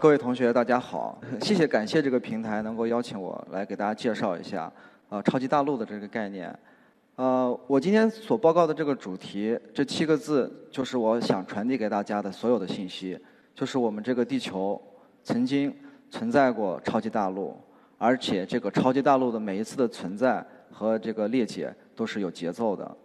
各位同学，大家好！谢谢感谢这个平台能够邀请我来给大家介绍一下呃超级大陆的这个概念。呃，我今天所报告的这个主题，这七个字就是我想传递给大家的所有的信息，就是我们这个地球曾经存在过超级大陆，而且这个超级大陆的每一次的存在和这个裂解都是有节奏的。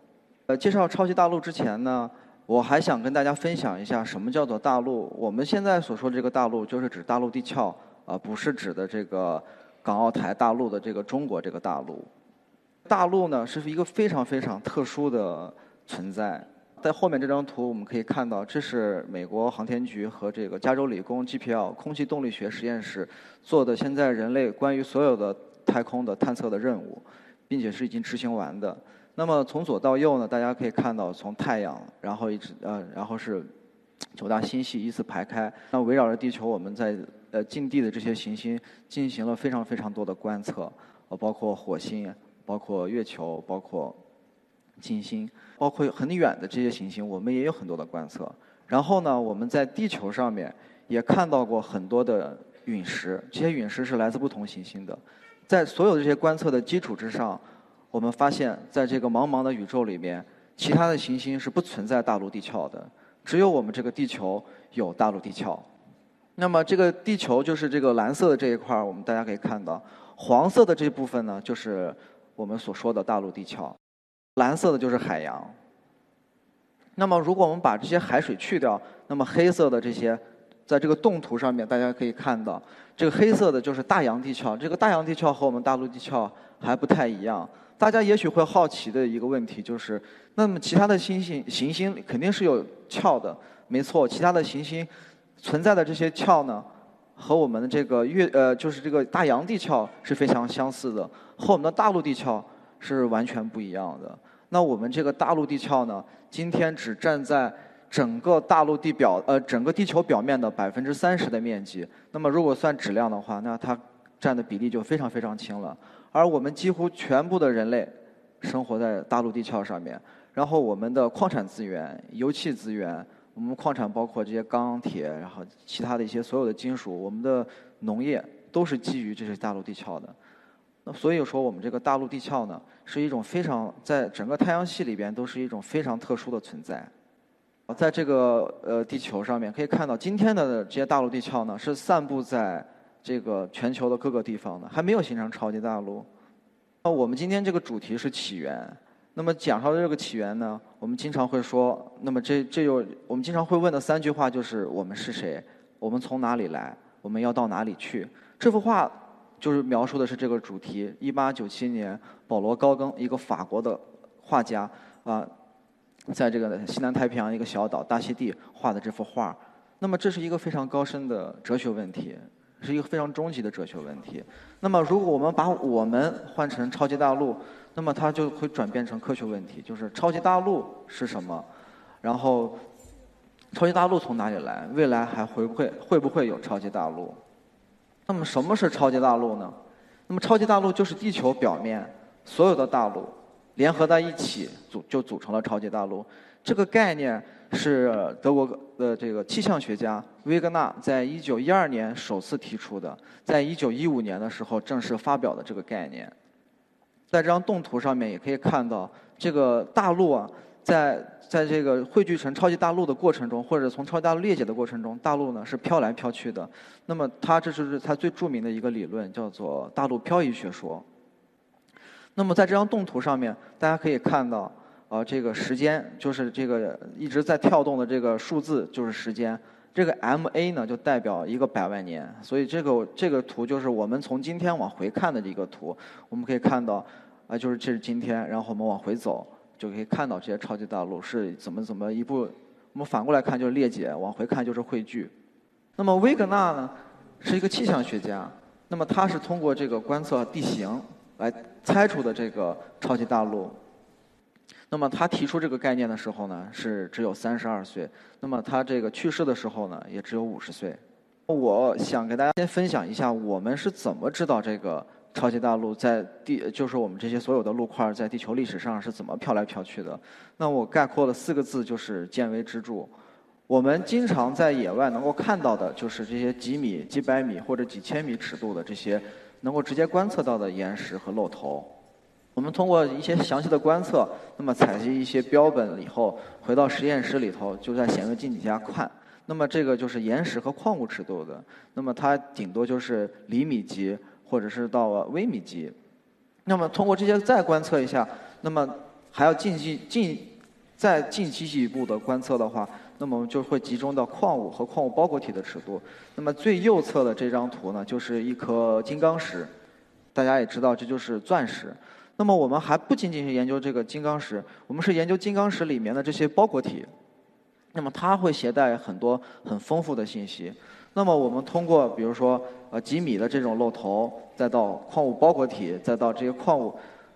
呃，介绍超级大陆之前呢。我还想跟大家分享一下，什么叫做大陆？我们现在所说的这个大陆，就是指大陆地壳，啊，不是指的这个港澳台大陆的这个中国这个大陆。大陆呢，是一个非常非常特殊的存在。在后面这张图，我们可以看到，这是美国航天局和这个加州理工 GPL 空气动力学实验室做的现在人类关于所有的太空的探测的任务，并且是已经执行完的。那么从左到右呢，大家可以看到，从太阳，然后一直呃，然后是九大星系依次排开。那围绕着地球，我们在呃近地的这些行星进行了非常非常多的观测，呃，包括火星，包括月球，包括金星，包括很远的这些行星，我们也有很多的观测。然后呢，我们在地球上面也看到过很多的陨石，这些陨石是来自不同行星的。在所有这些观测的基础之上。我们发现，在这个茫茫的宇宙里面，其他的行星是不存在大陆地壳的，只有我们这个地球有大陆地壳。那么，这个地球就是这个蓝色的这一块儿，我们大家可以看到，黄色的这部分呢，就是我们所说的大陆地壳，蓝色的就是海洋。那么，如果我们把这些海水去掉，那么黑色的这些，在这个动图上面大家可以看到，这个黑色的就是大洋地壳。这个大洋地壳和我们大陆地壳还不太一样。大家也许会好奇的一个问题就是，那么其他的星星行星肯定是有壳的，没错，其他的行星存在的这些壳呢，和我们的这个月呃就是这个大洋地壳是非常相似的，和我们的大陆地壳是完全不一样的。那我们这个大陆地壳呢，今天只占在整个大陆地表呃整个地球表面的百分之三十的面积。那么如果算质量的话，那它占的比例就非常非常轻了。而我们几乎全部的人类生活在大陆地壳上面，然后我们的矿产资源、油气资源，我们矿产包括这些钢铁，然后其他的一些所有的金属，我们的农业都是基于这些大陆地壳的。那所以说，我们这个大陆地壳呢，是一种非常在整个太阳系里边都是一种非常特殊的存在。在这个呃地球上面可以看到，今天的这些大陆地壳呢，是散布在。这个全球的各个地方呢，还没有形成超级大陆。那我们今天这个主题是起源。那么讲到这个起源呢，我们经常会说，那么这这又我们经常会问的三句话就是：我们是谁？我们从哪里来？我们要到哪里去？这幅画就是描述的是这个主题。一八九七年，保罗高更一个法国的画家啊，在这个西南太平洋一个小岛大溪地画的这幅画。那么这是一个非常高深的哲学问题。是一个非常终极的哲学问题。那么，如果我们把我们换成超级大陆，那么它就会转变成科学问题，就是超级大陆是什么？然后，超级大陆从哪里来？未来还会不会会不会有超级大陆？那么，什么是超级大陆呢？那么，超级大陆就是地球表面所有的大陆联合在一起组就组成了超级大陆。这个概念。是德国的这个气象学家威格纳在一九一二年首次提出的，在一九一五年的时候正式发表的这个概念。在这张动图上面也可以看到，这个大陆啊，在在这个汇聚成超级大陆的过程中，或者从超级大陆裂解的过程中，大陆呢是飘来飘去的。那么，它这就是它最著名的一个理论，叫做大陆漂移学说。那么，在这张动图上面，大家可以看到。啊，这个时间就是这个一直在跳动的这个数字就是时间，这个 M A 呢就代表一个百万年，所以这个这个图就是我们从今天往回看的一个图，我们可以看到，啊，就是这是今天，然后我们往回走，就可以看到这些超级大陆是怎么怎么一步，我们反过来看就是裂解，往回看就是汇聚。那么威格纳呢，是一个气象学家，那么他是通过这个观测地形来猜出的这个超级大陆。那么他提出这个概念的时候呢，是只有三十二岁。那么他这个去世的时候呢，也只有五十岁。我想给大家先分享一下，我们是怎么知道这个超级大陆在地，就是我们这些所有的陆块在地球历史上是怎么飘来飘去的。那我概括了四个字，就是见微知著。我们经常在野外能够看到的，就是这些几米、几百米或者几千米尺度的这些能够直接观测到的岩石和露头。我们通过一些详细的观测，那么采集一些标本以后，回到实验室里头，就在显微镜底下看。那么这个就是岩石和矿物尺度的，那么它顶多就是厘米级或者是到微米级。那么通过这些再观测一下，那么还要进进进再进积极一步的观测的话，那么就会集中到矿物和矿物包裹体的尺度。那么最右侧的这张图呢，就是一颗金刚石，大家也知道这就是钻石。那么我们还不仅仅是研究这个金刚石，我们是研究金刚石里面的这些包裹体。那么它会携带很多很丰富的信息。那么我们通过比如说呃几米的这种露头，再到矿物包裹体，再到这些矿物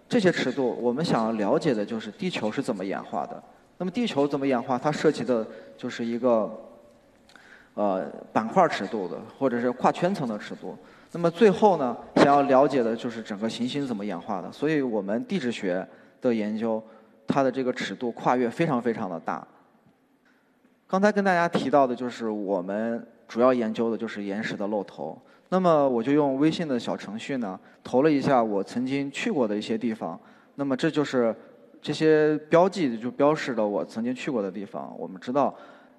这些尺度，我们想要了解的就是地球是怎么演化的。那么地球怎么演化？它涉及的就是一个呃板块尺度的，或者是跨圈层的尺度。那么最后呢，想要了解的就是整个行星怎么演化的。所以我们地质学的研究，它的这个尺度跨越非常非常的大。刚才跟大家提到的就是我们主要研究的就是岩石的露头。那么我就用微信的小程序呢，投了一下我曾经去过的一些地方。那么这就是这些标记就标示了我曾经去过的地方。我们知道，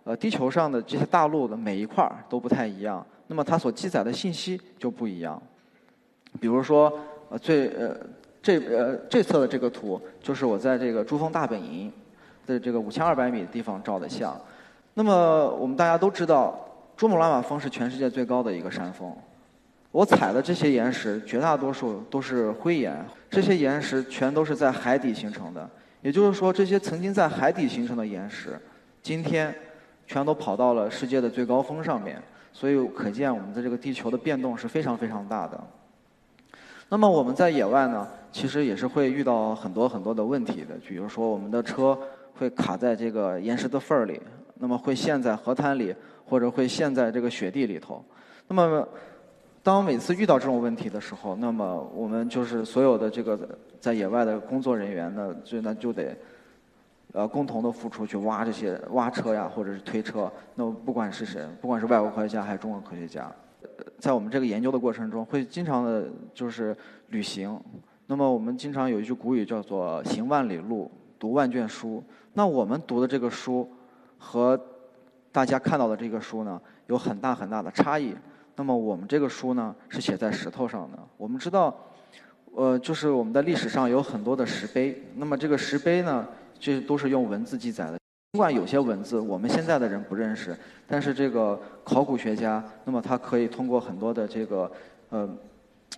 呃，地球上的这些大陆的每一块儿都不太一样。那么它所记载的信息就不一样，比如说，呃，最呃这呃这侧的这个图就是我在这个珠峰大本营的这个五千二百米的地方照的相。那么我们大家都知道，珠穆朗玛峰是全世界最高的一个山峰。我采的这些岩石绝大多数都是灰岩，这些岩石全都是在海底形成的。也就是说，这些曾经在海底形成的岩石，今天全都跑到了世界的最高峰上面。所以可见，我们的这个地球的变动是非常非常大的。那么我们在野外呢，其实也是会遇到很多很多的问题的。比如说，我们的车会卡在这个岩石的缝儿里，那么会陷在河滩里，或者会陷在这个雪地里头。那么，当每次遇到这种问题的时候，那么我们就是所有的这个在野外的工作人员呢，就那就得。呃，共同的付出去挖这些挖车呀，或者是推车。那么不管是谁，不管是外国科学家还是中国科学家，在我们这个研究的过程中，会经常的就是旅行。那么我们经常有一句古语叫做“行万里路，读万卷书”。那我们读的这个书和大家看到的这个书呢，有很大很大的差异。那么我们这个书呢，是写在石头上的。我们知道，呃，就是我们的历史上有很多的石碑。那么这个石碑呢？这都是用文字记载的，尽管有些文字我们现在的人不认识，但是这个考古学家，那么他可以通过很多的这个呃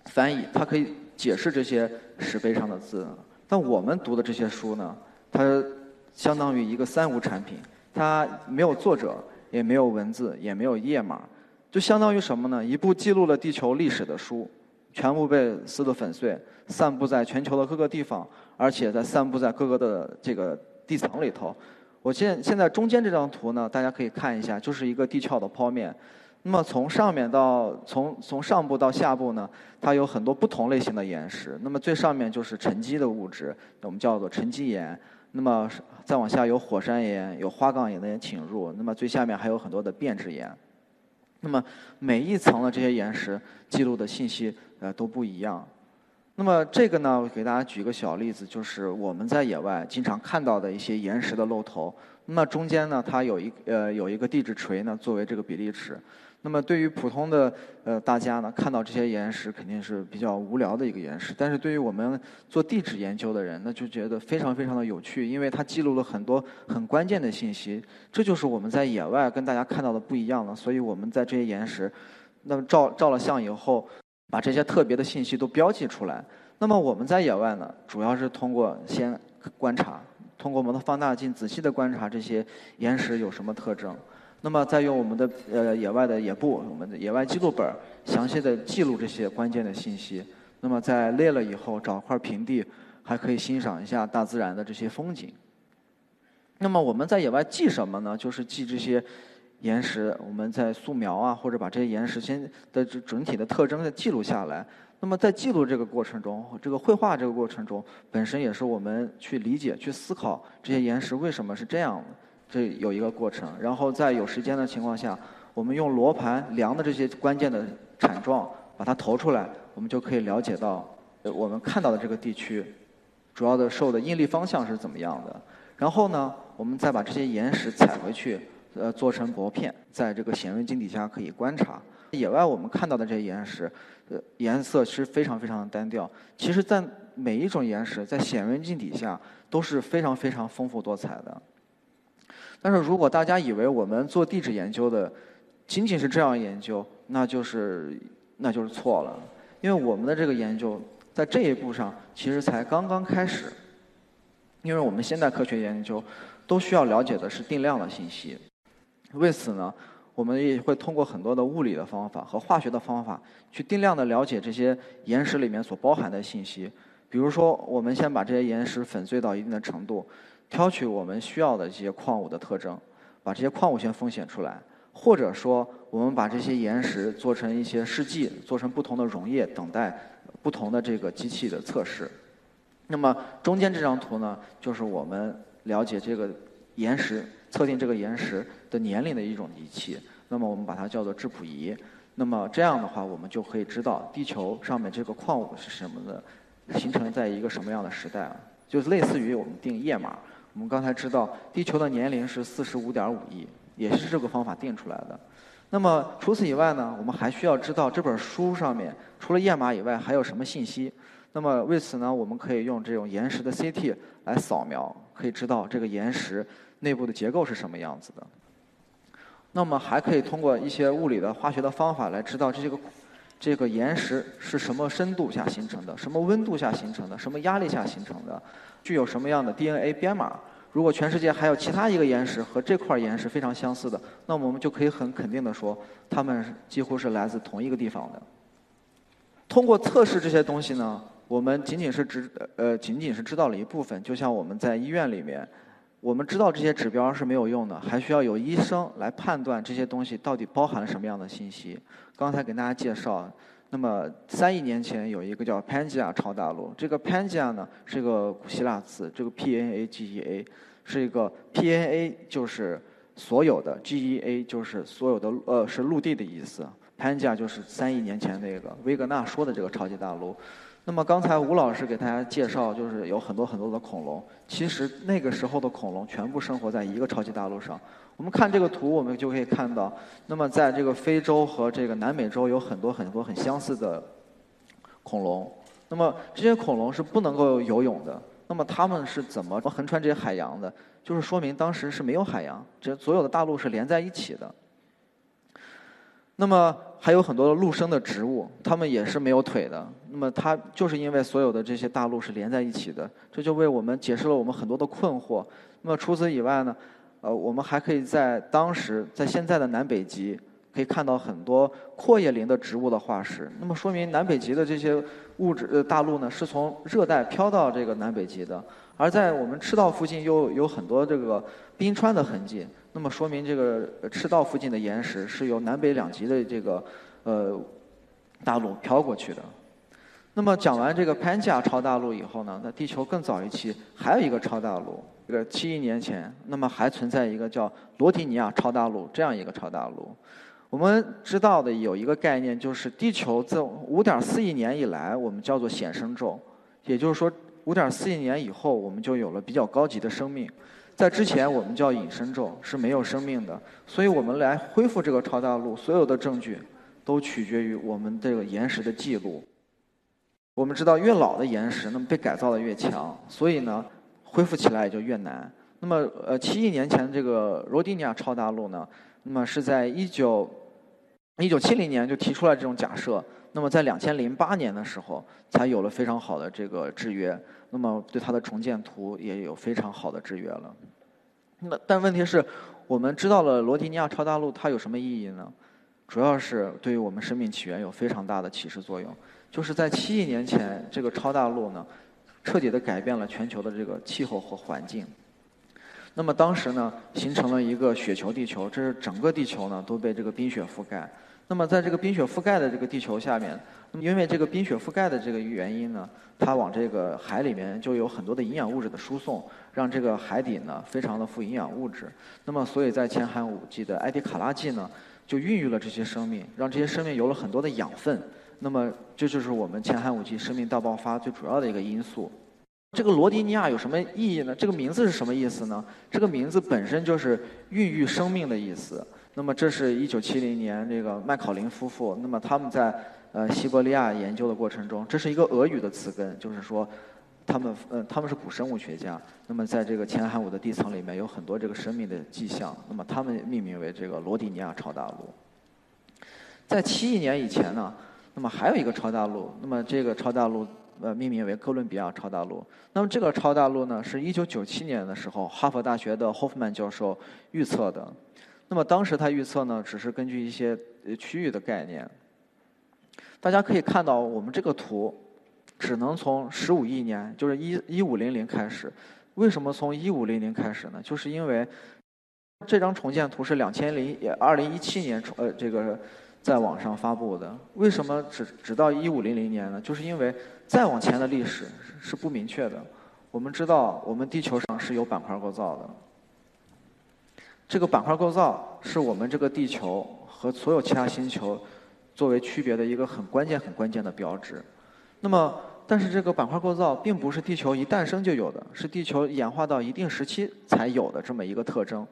翻译，他可以解释这些石碑上的字。但我们读的这些书呢，它相当于一个三无产品，它没有作者，也没有文字，也没有页码，就相当于什么呢？一部记录了地球历史的书，全部被撕得粉碎，散布在全球的各个地方。而且在散布在各个的这个地层里头。我现现在中间这张图呢，大家可以看一下，就是一个地壳的剖面。那么从上面到从从上部到下部呢，它有很多不同类型的岩石。那么最上面就是沉积的物质，我们叫做沉积岩。那么再往下有火山岩、有花岗岩的侵入。那么最下面还有很多的变质岩。那么每一层的这些岩石记录的信息呃都不一样。那么这个呢，我给大家举个小例子，就是我们在野外经常看到的一些岩石的露头。那么中间呢，它有一呃有一个地质锤呢，作为这个比例尺。那么对于普通的呃大家呢，看到这些岩石肯定是比较无聊的一个岩石。但是对于我们做地质研究的人，那就觉得非常非常的有趣，因为它记录了很多很关键的信息。这就是我们在野外跟大家看到的不一样了。所以我们在这些岩石，那么照照了相以后。把这些特别的信息都标记出来。那么我们在野外呢，主要是通过先观察，通过我们的放大镜仔细的观察这些岩石有什么特征。那么再用我们的呃野外的野布，我们的野外记录本，详细的记录这些关键的信息。那么在累了以后，找块平地，还可以欣赏一下大自然的这些风景。那么我们在野外记什么呢？就是记这些岩石，我们在素描啊，或者把这些岩石先的整体的特征再记录下来。那么在记录这个过程中，这个绘画这个过程中，本身也是我们去理解、去思考这些岩石为什么是这样的，这有一个过程。然后在有时间的情况下，我们用罗盘量的这些关键的产状，把它投出来，我们就可以了解到我们看到的这个地区主要的受的应力方向是怎么样的。然后呢，我们再把这些岩石采回去，呃，做成薄片，在这个显微镜底下可以观察。野外我们看到的这些岩石，呃，颜色是非常非常的单调。其实，在每一种岩石在显微镜底下都是非常非常丰富多彩的。但是如果大家以为我们做地质研究的仅仅是这样研究，那就是那就是错了。因为我们的这个研究在这一步上其实才刚刚开始。因为我们现代科学研究都需要了解的是定量的信息。为此呢？我们也会通过很多的物理的方法和化学的方法，去定量的了解这些岩石里面所包含的信息。比如说，我们先把这些岩石粉碎到一定的程度，挑取我们需要的这些矿物的特征，把这些矿物先风险出来。或者说，我们把这些岩石做成一些试剂，做成不同的溶液，等待不同的这个机器的测试。那么中间这张图呢，就是我们了解这个岩石。测定这个岩石的年龄的一种仪器，那么我们把它叫做质谱仪。那么这样的话，我们就可以知道地球上面这个矿物是什么的，形成在一个什么样的时代啊？就是类似于我们定页码。我们刚才知道地球的年龄是四十五点五亿，也是这个方法定出来的。那么除此以外呢，我们还需要知道这本书上面除了页码以外还有什么信息。那么为此呢，我们可以用这种岩石的 CT 来扫描，可以知道这个岩石。内部的结构是什么样子的？那么还可以通过一些物理的、化学的方法来知道这些个这个岩石是什么深度下形成的，什么温度下形成的，什么压力下形成的，具有什么样的 DNA 编码。如果全世界还有其他一个岩石和这块岩石非常相似的，那我们就可以很肯定的说，它们几乎是来自同一个地方的。通过测试这些东西呢，我们仅仅是知呃仅仅是知道了一部分，就像我们在医院里面。我们知道这些指标是没有用的，还需要有医生来判断这些东西到底包含了什么样的信息。刚才给大家介绍，那么三亿年前有一个叫潘吉亚超大陆，这个潘吉亚呢是个古希腊词，这个 P N A G E A 是一个 P N A 就是所有的，G E A 就是所有的呃是陆地的意思，潘吉亚就是三亿年前那个维格纳说的这个超级大陆。那么刚才吴老师给大家介绍，就是有很多很多的恐龙。其实那个时候的恐龙全部生活在一个超级大陆上。我们看这个图，我们就可以看到，那么在这个非洲和这个南美洲有很多很多很相似的恐龙。那么这些恐龙是不能够游泳的。那么它们是怎么横穿这些海洋的？就是说明当时是没有海洋，这所有的大陆是连在一起的。那么还有很多陆生的植物，它们也是没有腿的。那么它就是因为所有的这些大陆是连在一起的，这就为我们解释了我们很多的困惑。那么除此以外呢，呃，我们还可以在当时在现在的南北极可以看到很多阔叶林的植物的化石。那么说明南北极的这些物质呃大陆呢是从热带飘到这个南北极的，而在我们赤道附近又有很多这个冰川的痕迹。那么说明这个赤道附近的岩石是由南北两极的这个呃大陆飘过去的。那么讲完这个潘加超大陆以后呢，在地球更早一期还有一个超大陆，这个七亿年前，那么还存在一个叫罗提尼亚超大陆这样一个超大陆。我们知道的有一个概念，就是地球自五点四亿年以来，我们叫做显生宙，也就是说五点四亿年以后，我们就有了比较高级的生命。在之前，我们叫隐身宙，是没有生命的。所以我们来恢复这个超大陆，所有的证据都取决于我们这个岩石的记录。我们知道，越老的岩石，那么被改造的越强，所以呢，恢复起来也就越难。那么，呃，七亿年前这个罗迪尼亚超大陆呢，那么是在一九一九七零年就提出来这种假设，那么在两千零八年的时候才有了非常好的这个制约，那么对它的重建图也有非常好的制约了。那但问题是，我们知道了罗迪尼亚超大陆它有什么意义呢？主要是对于我们生命起源有非常大的启示作用。就是在七亿年前，这个超大陆呢，彻底的改变了全球的这个气候和环境。那么当时呢，形成了一个雪球地球，这是整个地球呢都被这个冰雪覆盖。那么在这个冰雪覆盖的这个地球下面，那么因为这个冰雪覆盖的这个原因呢，它往这个海里面就有很多的营养物质的输送，让这个海底呢非常的富营养物质。那么所以在前寒武纪的埃迪卡拉纪呢。就孕育了这些生命，让这些生命有了很多的养分。那么，这就是我们前寒武纪生命大爆发最主要的一个因素。这个罗迪尼亚有什么意义呢？这个名字是什么意思呢？这个名字本身就是孕育生命的意思。那么，这是一九七零年这个麦考林夫妇，那么他们在呃西伯利亚研究的过程中，这是一个俄语的词根，就是说。他们呃，他们是古生物学家。那么，在这个前寒武的地层里面有很多这个生命的迹象。那么，他们命名为这个罗迪尼亚超大陆。在七亿年以前呢，那么还有一个超大陆。那么，这个超大陆呃命名为哥伦比亚超大陆。那么，这个超大陆呢，是一九九七年的时候，哈佛大学的霍夫曼教授预测的。那么，当时他预测呢，只是根据一些区域的概念。大家可以看到我们这个图。只能从十五亿年，就是一一五零零开始。为什么从一五零零开始呢？就是因为这张重建图是两千零二零一七年呃这个在网上发布的。为什么只只到一五零零年呢？就是因为再往前的历史是不明确的。我们知道，我们地球上是有板块构造的。这个板块构造是我们这个地球和所有其他星球作为区别的一个很关键、很关键的标志。那么但是这个板块构造并不是地球一诞生就有的，是地球演化到一定时期才有的这么一个特征。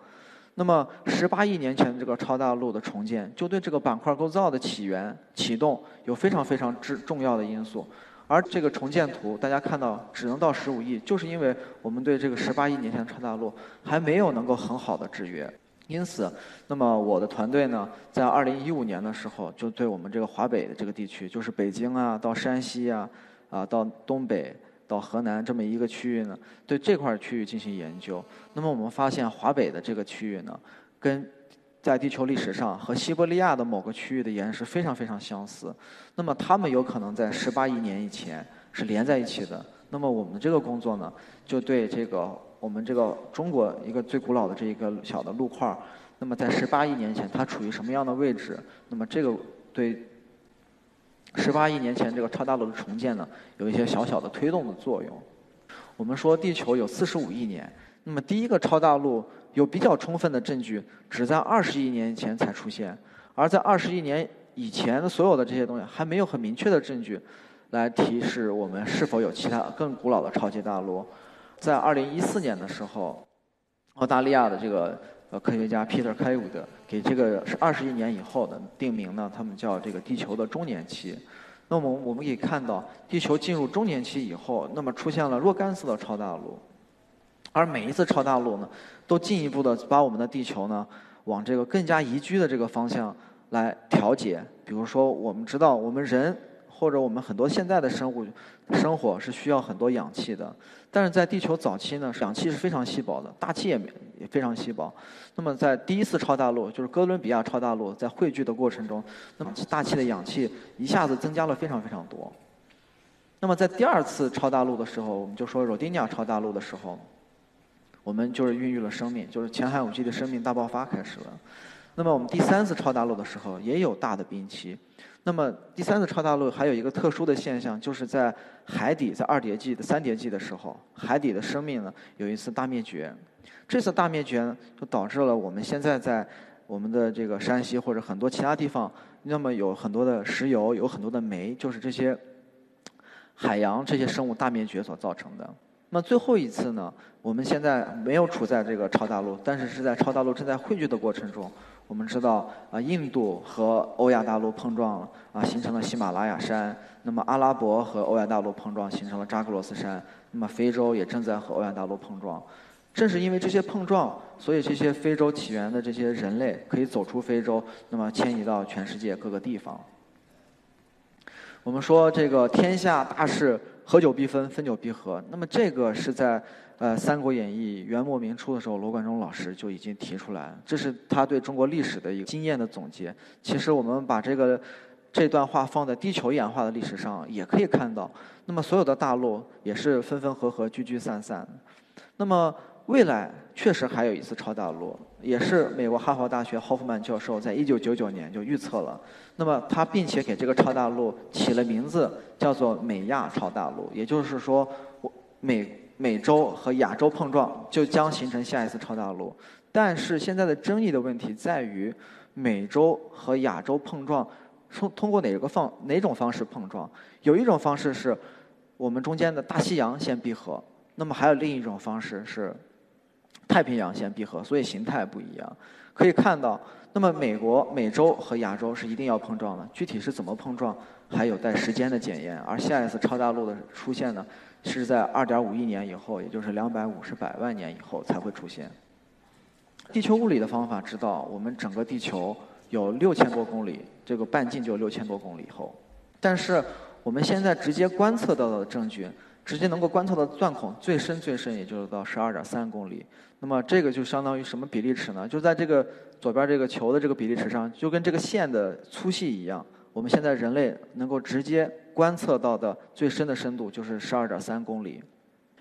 那么十八亿年前的这个超大陆的重建，就对这个板块构造的起源启动有非常非常之重要的因素。而这个重建图，大家看到只能到十五亿，就是因为我们对这个十八亿年前的超大陆还没有能够很好的制约。因此，那么我的团队呢，在二零一五年的时候，就对我们这个华北的这个地区，就是北京啊，到山西啊。啊，到东北、到河南这么一个区域呢，对这块区域进行研究。那么我们发现，华北的这个区域呢，跟在地球历史上和西伯利亚的某个区域的岩石非常非常相似。那么它们有可能在十八亿年以前是连在一起的。那么我们这个工作呢，就对这个我们这个中国一个最古老的这一个小的陆块，那么在十八亿年前它处于什么样的位置？那么这个对。十八亿年前，这个超大陆的重建呢，有一些小小的推动的作用。我们说地球有四十五亿年，那么第一个超大陆有比较充分的证据，只在二十亿年前才出现，而在二十亿年以前的所有的这些东西还没有很明确的证据来提示我们是否有其他更古老的超级大陆。在二零一四年的时候，澳大利亚的这个。呃，科学家 Peter k a y w o o d 给这个是二十亿年以后的定名呢，他们叫这个地球的中年期。那么我们可以看到，地球进入中年期以后，那么出现了若干次的超大陆，而每一次超大陆呢，都进一步的把我们的地球呢，往这个更加宜居的这个方向来调节。比如说，我们知道我们人。或者我们很多现在的生物生活是需要很多氧气的，但是在地球早期呢，氧气是非常稀薄的，大气也也非常稀薄。那么在第一次超大陆，就是哥伦比亚超大陆在汇聚的过程中，那么大气的氧气一下子增加了非常非常多。那么在第二次超大陆的时候，我们就说罗丁尼亚超大陆的时候，我们就是孕育了生命，就是前寒武纪的生命大爆发开始了。那么我们第三次超大陆的时候，也有大的冰期。那么第三次超大陆还有一个特殊的现象，就是在海底在二叠纪的三叠纪的时候，海底的生命呢有一次大灭绝。这次大灭绝呢，就导致了我们现在在我们的这个山西或者很多其他地方，那么有很多的石油，有很多的煤，就是这些海洋这些生物大灭绝所造成的。那么最后一次呢，我们现在没有处在这个超大陆，但是是在超大陆正在汇聚的过程中。我们知道啊，印度和欧亚大陆碰撞啊，形成了喜马拉雅山。那么阿拉伯和欧亚大陆碰撞，形成了扎克罗斯山。那么非洲也正在和欧亚大陆碰撞。正是因为这些碰撞，所以这些非洲起源的这些人类可以走出非洲，那么迁移到全世界各个地方。我们说这个天下大事，合久必分，分久必合。那么这个是在呃《三国演义》元末明初的时候，罗贯中老师就已经提出来，这是他对中国历史的一个经验的总结。其实我们把这个这段话放在地球演化的历史上，也可以看到，那么所有的大陆也是分分合合、聚聚散散。那么未来确实还有一次超大陆，也是美国哈佛大学霍夫曼教授在一九九九年就预测了。那么他并且给这个超大陆起了名字，叫做美亚超大陆。也就是说，美美洲和亚洲碰撞就将形成下一次超大陆。但是现在的争议的问题在于，美洲和亚洲碰撞通通过哪个方哪种方式碰撞？有一种方式是我们中间的大西洋先闭合，那么还有另一种方式是。太平洋线闭合，所以形态不一样。可以看到，那么美国、美洲和亚洲是一定要碰撞的。具体是怎么碰撞，还有待时间的检验。而下一次超大陆的出现呢，是在2.5亿年以后，也就是250百万年以后才会出现。地球物理的方法知道，我们整个地球有六千多公里，这个半径就六千多公里以后。但是我们现在直接观测到的证据。直接能够观测的钻孔最深最深也就是到十二点三公里，那么这个就相当于什么比例尺呢？就在这个左边这个球的这个比例尺上，就跟这个线的粗细一样。我们现在人类能够直接观测到的最深的深度就是十二点三公里。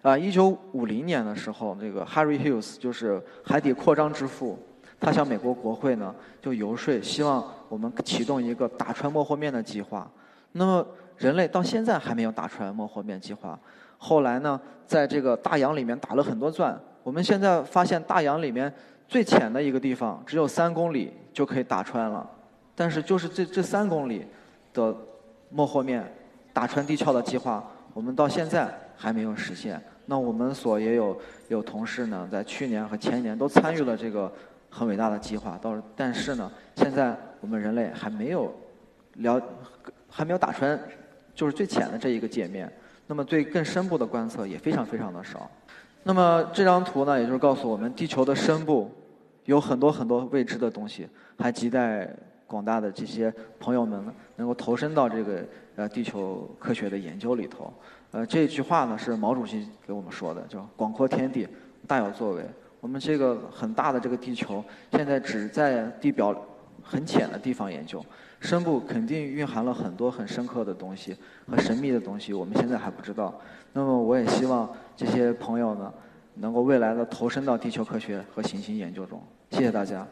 啊，一九五零年的时候，这个 Harry Hughes 就是海底扩张之父，他向美国国会呢就游说，希望我们启动一个打穿莫霍面的计划。那么人类到现在还没有打穿莫霍面计划。后来呢，在这个大洋里面打了很多钻。我们现在发现大洋里面最浅的一个地方只有三公里就可以打穿了，但是就是这这三公里的莫霍面打穿地壳的计划，我们到现在还没有实现。那我们所也有有同事呢，在去年和前年都参与了这个很伟大的计划，到但是呢，现在我们人类还没有了，还没有打穿，就是最浅的这一个界面。那么对更深部的观测也非常非常的少。那么这张图呢，也就是告诉我们，地球的深部有很多很多未知的东西，还亟待广大的这些朋友们能够投身到这个呃地球科学的研究里头。呃，这句话呢是毛主席给我们说的，叫“广阔天地，大有作为”。我们这个很大的这个地球，现在只在地表很浅的地方研究。深部肯定蕴含了很多很深刻的东西和神秘的东西，我们现在还不知道。那么，我也希望这些朋友呢，能够未来的投身到地球科学和行星研究中。谢谢大家。